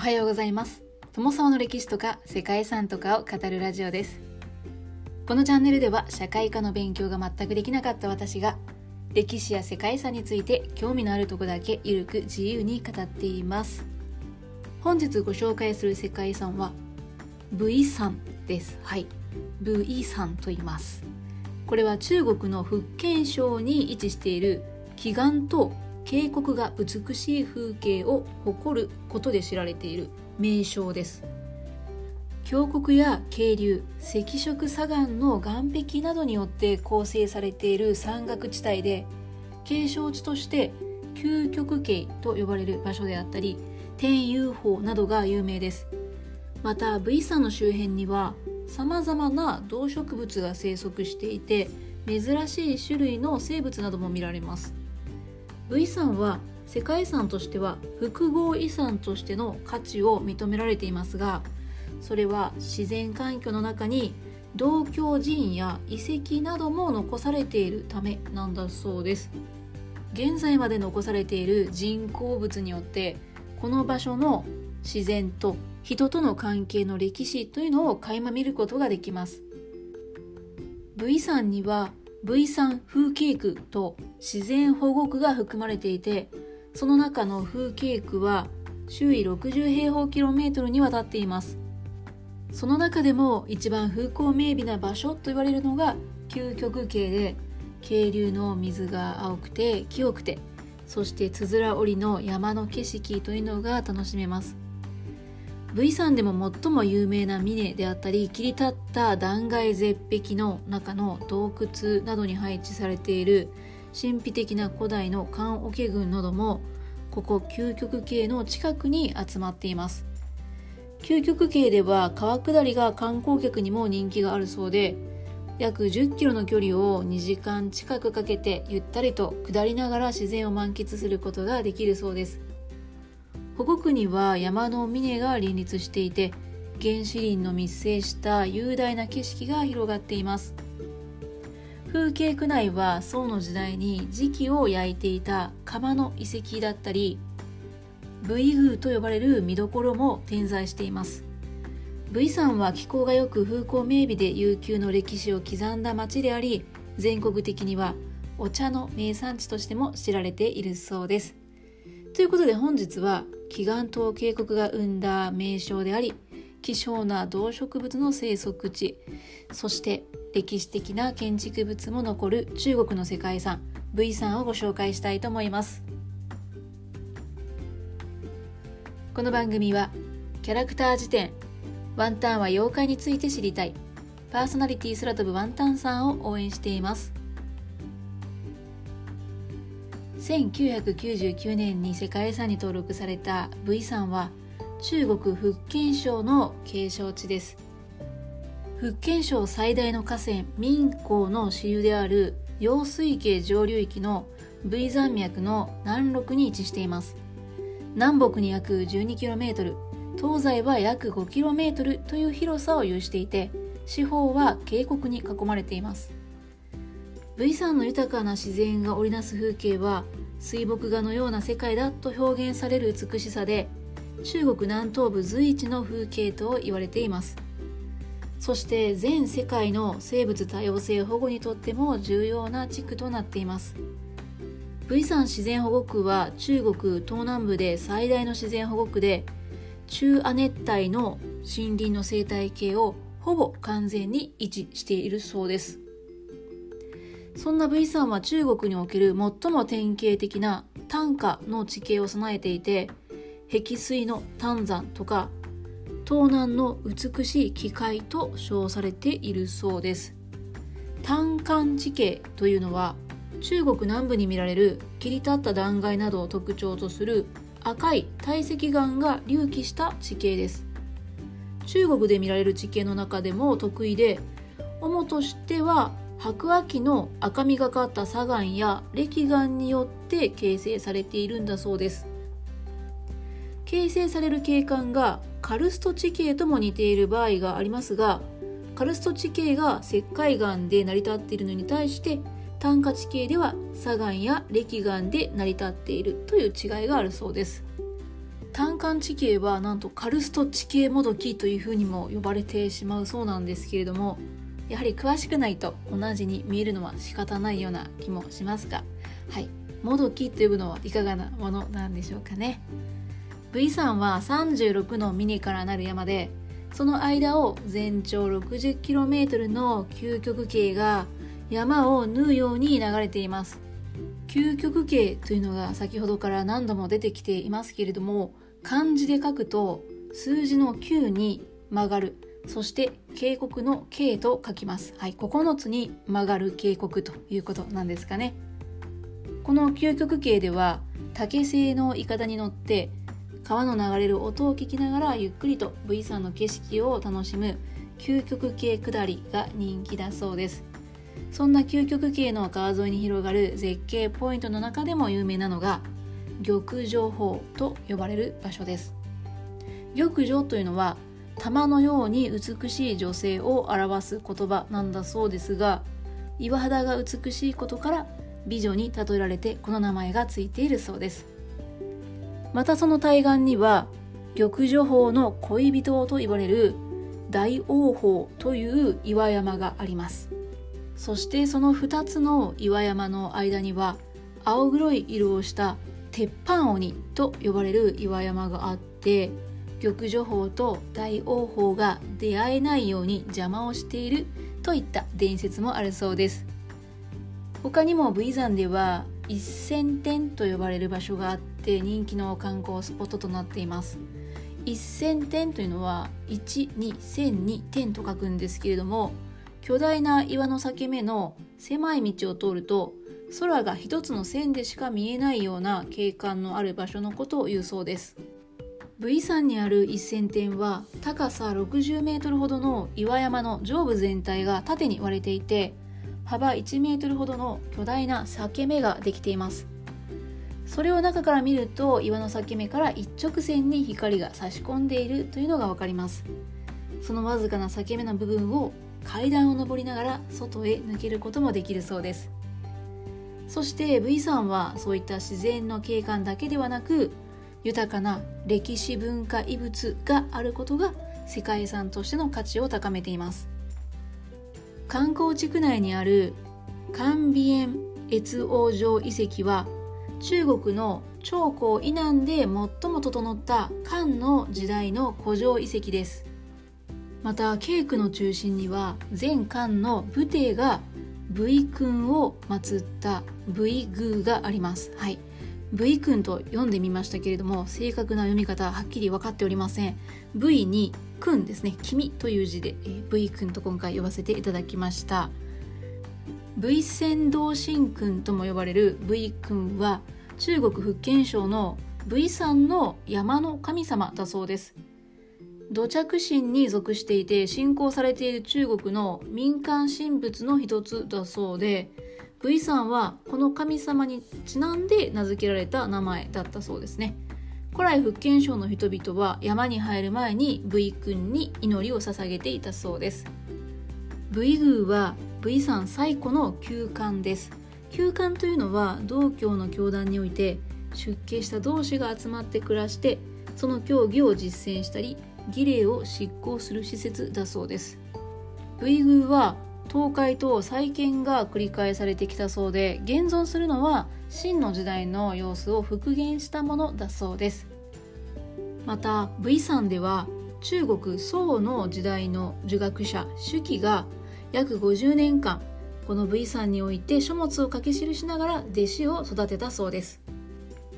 おはようございます。友沢の歴史とか世界遺産とかを語るラジオです。このチャンネルでは社会科の勉強が全くできなかった私が歴史や世界遺産について興味のあるとこだけゆるく自由に語っています。本日ご紹介する世界遺産は武夷山です。はい。武夷山と言います。これは中国の福建省に位置している奇岩と渓谷が美しい風景を誇ることで知られている名称です。峡谷や渓流赤色砂岩の岩壁などによって構成されている山岳地帯で景勝地として究極渓と呼ばれる場所であったり天遊峰などが有名です。また V 山の周辺にはさまざまな動植物が生息していて珍しい種類の生物なども見られます。V 山は世界遺産としては複合遺産としての価値を認められていますがそれは自然環境の中に道教寺院や遺跡なども残されているためなんだそうです。現在まで残されている人工物によってこの場所の自然と人との関係の歴史というのを垣間見ることができます。V 山には V 山風景区と自然保護区が含まれていてその中の風景区は周囲60平方キロメートルにわたっています。その中でも一番風光明媚な場所と言われるのが究極渓で渓流の水が青くて清くてそしてつづら折りの山の景色というのが楽しめます。V 山でも最も有名な峰であったり切り立った断崖絶壁の中の洞窟などに配置されている神秘的な古代の棺桶群などもここ究極系の近くに集まっています。究極系では川下りが観光客にも人気があるそうで約10キロの距離を2時間近くかけてゆったりと下りながら自然を満喫することができるそうです。保護区には山の峰が林立していて原始林の密生した雄大な景色が広がっています。風景区内は宋の時代に磁器を焼いていた窯の遺跡だったり武夷宮と呼ばれる見どころも点在しています。武夷山は気候がよく風光明媚で悠久の歴史を刻んだ町であり全国的にはお茶の名産地としても知られているそうです。ということで本日は祈願島渓谷が生んだ名称であり希少な動植物の生息地そして歴史的な建築物も残る中国の世界遺産 V 山をご紹介したいと思います。この番組はキャラクター辞典ワンタンは妖怪について知りたいパーソナリティ空飛ぶワンタンさんを応援しています。1999年に世界遺産に登録された V 山は中国福建省の景勝地です。福建省最大の河川民港の支流である揚水系上流域の V 山脈の南麓に位置しています。南北に約 12km 東西は約 5km という広さを有していて四方は渓谷に囲まれています。V 山の豊かな自然が織りなす風景は水墨画のような世界だと表現される美しさで中国南東部随一の風景と言われています。そして全世界の生物多様性保護にとっても重要な地区となっています。V 山自然保護区は中国東南部で最大の自然保護区で中亜熱帯の森林の生態系をほぼ完全に維持しているそうです。そんな V 山は中国における最も典型的な短歌の地形を備えていて碧水の丹山とか東南の美しい機械と称されているそうです。単管地形というのは中国南部に見られる切り立った断崖などを特徴とする赤い堆積岩が隆起した地形です。中国で見られる地形の中でも得意で主としては白亜紀の赤みがかった砂岩や礫岩によって形成されているんだそうです。形成される景観がカルスト地形とも似ている場合がありますがカルスト地形が石灰岩で成り立っているのに対して炭化地形では砂岩や礫岩で成り立っているという違いがあるそうです。単管地形はなんとカルスト地形もどきというふうにも呼ばれてしまうそうなんですけれどもやはり詳しくないと同じに見えるのは仕方ないような気もしますがはい。もどきというのはいかがなものなんでしょうかね。V 山は36のミニからなる山でその間を全長 60km の究極系が山を縫うように流れています。究極系というのが先ほどから何度も出てきていますけれども漢字で書くと数字の9に曲がる。そして渓谷の K と書きます。はい9つに曲がる渓谷ということなんですかね。この究極系では竹製のいかだに乗って川の流れる音を聞きながらゆっくりと V 山の景色を楽しむ究極系下りが人気だそうです。そんな究極系の川沿いに広がる絶景ポイントの中でも有名なのが玉女峰と呼ばれる場所です。玉女というのは玉のように美しい女性を表す言葉なんだそうですが岩肌が美しいことから美女に例えられてこの名前がついているそうです。またその対岸には玉女峰の恋人と言われる大王峰という岩山があります。そしてその2つの岩山の間には青黒い色をした鉄板鬼と呼ばれる岩山があって玉女峰と大王峰が出会えないように邪魔をしているといった伝説もあるそうです。他にも V 山では一千点と呼ばれる場所があって人気の観光スポットとなっています。一千点というのは1 2 1000に点と書くんですけれども巨大な岩の裂け目の狭い道を通ると空が一つの線でしか見えないような景観のある場所のことを言うそうです。V 山にある一線点は高さ60メートルほどの岩山の上部全体が縦に割れていて幅1メートルほどの巨大な裂け目ができています。それを中から見ると岩の裂け目から一直線に光が差し込んでいるというのが分かります。そのわずかな裂け目の部分を階段を上りながら外へ抜けることもできるそうです。そして V さんはそういった自然の景観だけではなく豊かな歴史文化遺物があることが世界遺産としての価値を高めています観光地区内にあるカンビエン越王城遺跡は中国の長江以南で最も整った漢の時代の古城遺跡ですまた慶区の中心には全漢の武帝が V 君を祀った V 宮があります。はい。V 君と読んでみましたけれども正確な読み方はっきり分かっておりません。V に君ですね。君という字で、えー、V 君と今回呼ばせていただきました。V 仙道神君とも呼ばれる V 君は中国福建省の V 山の山の神様だそうです。土着神に属していて信仰されている中国の民間神仏の一つだそうで V さんはこの神様にちなんで名付けられた名前だったそうですね。古来福建省の人々は山に入る前に V 君に祈りを捧げていたそうです。V 宮は V さん最古の休館です。休館というのは道教の教団において出家した同士が集まって暮らしてその教義を実践したり儀礼を執行する施設だそうです。V 宮は倒壊と再建が繰り返されてきたそうで現存するのは秦の時代の様子を復元したものだそうです。また V 山では中国宋の時代の儒学者朱熹が約50年間この V 山において書物を書き記しながら弟子を育てたそうです。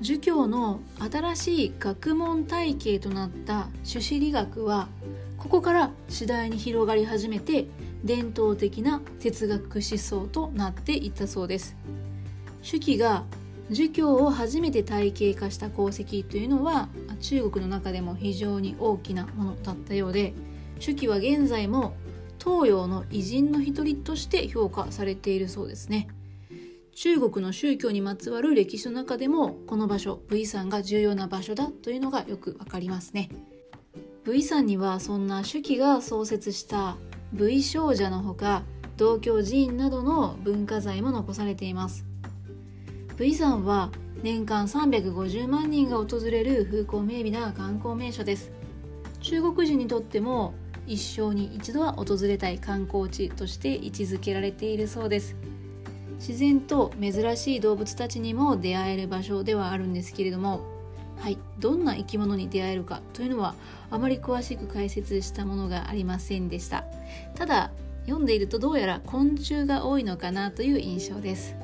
儒教の新しい学問体系となった朱子理学はここから次第に広がり始めて伝統的な哲学思想となっていったそうです朱熹が儒教を初めて体系化した功績というのは中国の中でも非常に大きなものだったようで朱熹は現在も東洋の偉人の一人として評価されているそうですね。中国の宗教にまつわる歴史の中でもこの場所 V 山が重要な場所だというのがよくわかりますね V 山にはそんな手記が創設した V 少女のほか道教寺院などの文化財も残されています。V 山は年間350万人が訪れる風光明媚な観光名所です。中国人にとっても一生に一度は訪れたい観光地として位置づけられているそうです。自然と珍しい動物たちにも出会える場所ではあるんですけれどもはいどんな生き物に出会えるかというのはあまり詳しく解説したものがありませんでした。ただ読んでいるとどうやら昆虫が多いのかなという印象です。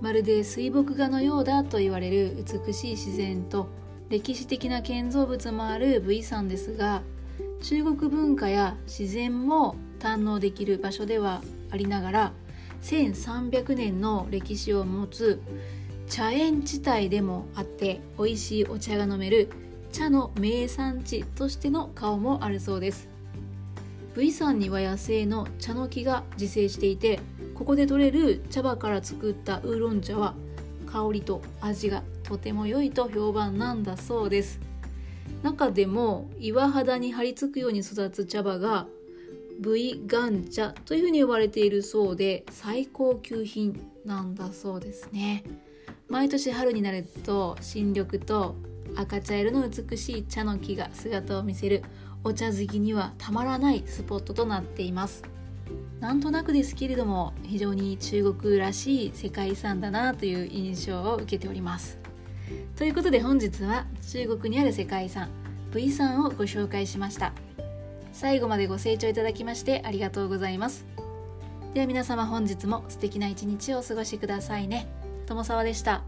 まるで水墨画のようだと言われる美しい自然と歴史的な建造物もある V 山ですが中国文化や自然も堪能できる場所ではありながら1300年の歴史を持つ茶園地帯でもあって美味しいお茶が飲める茶の名産地としての顔もあるそうです。V 山には野生の茶の木が自生していてここで採れる茶葉から作ったウーロン茶は香りと味がとても良いと評判なんだそうです。中でも岩肌に張り付くように育つ茶葉が V ガン茶というふうに呼ばれているそうで最高級品なんだそうですね。毎年春になると新緑と赤茶色の美しい茶の木が姿を見せるお茶好きにはたまらないスポットとなっています。なんとなくですけれども非常に中国らしい世界遺産だなという印象を受けております。ということで本日は中国にある世界遺産 V 山をご紹介しました。最後までご清聴いただきましてありがとうございます。では皆様本日も素敵な一日をお過ごしくださいね。友沢でした。